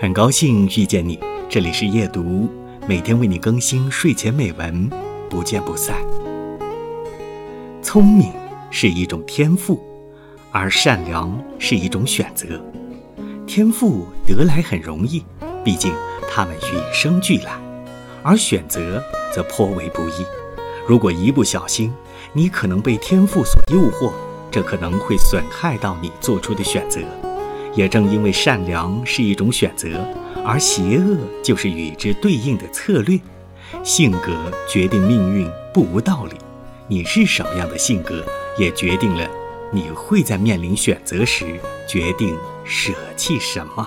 很高兴遇见你，这里是夜读，每天为你更新睡前美文，不见不散。聪明是一种天赋，而善良是一种选择。天赋得来很容易，毕竟他们与生俱来；而选择则颇为不易。如果一不小心，你可能被天赋所诱惑，这可能会损害到你做出的选择。也正因为善良是一种选择，而邪恶就是与之对应的策略。性格决定命运，不无道理。你是什么样的性格，也决定了你会在面临选择时决定舍弃什么。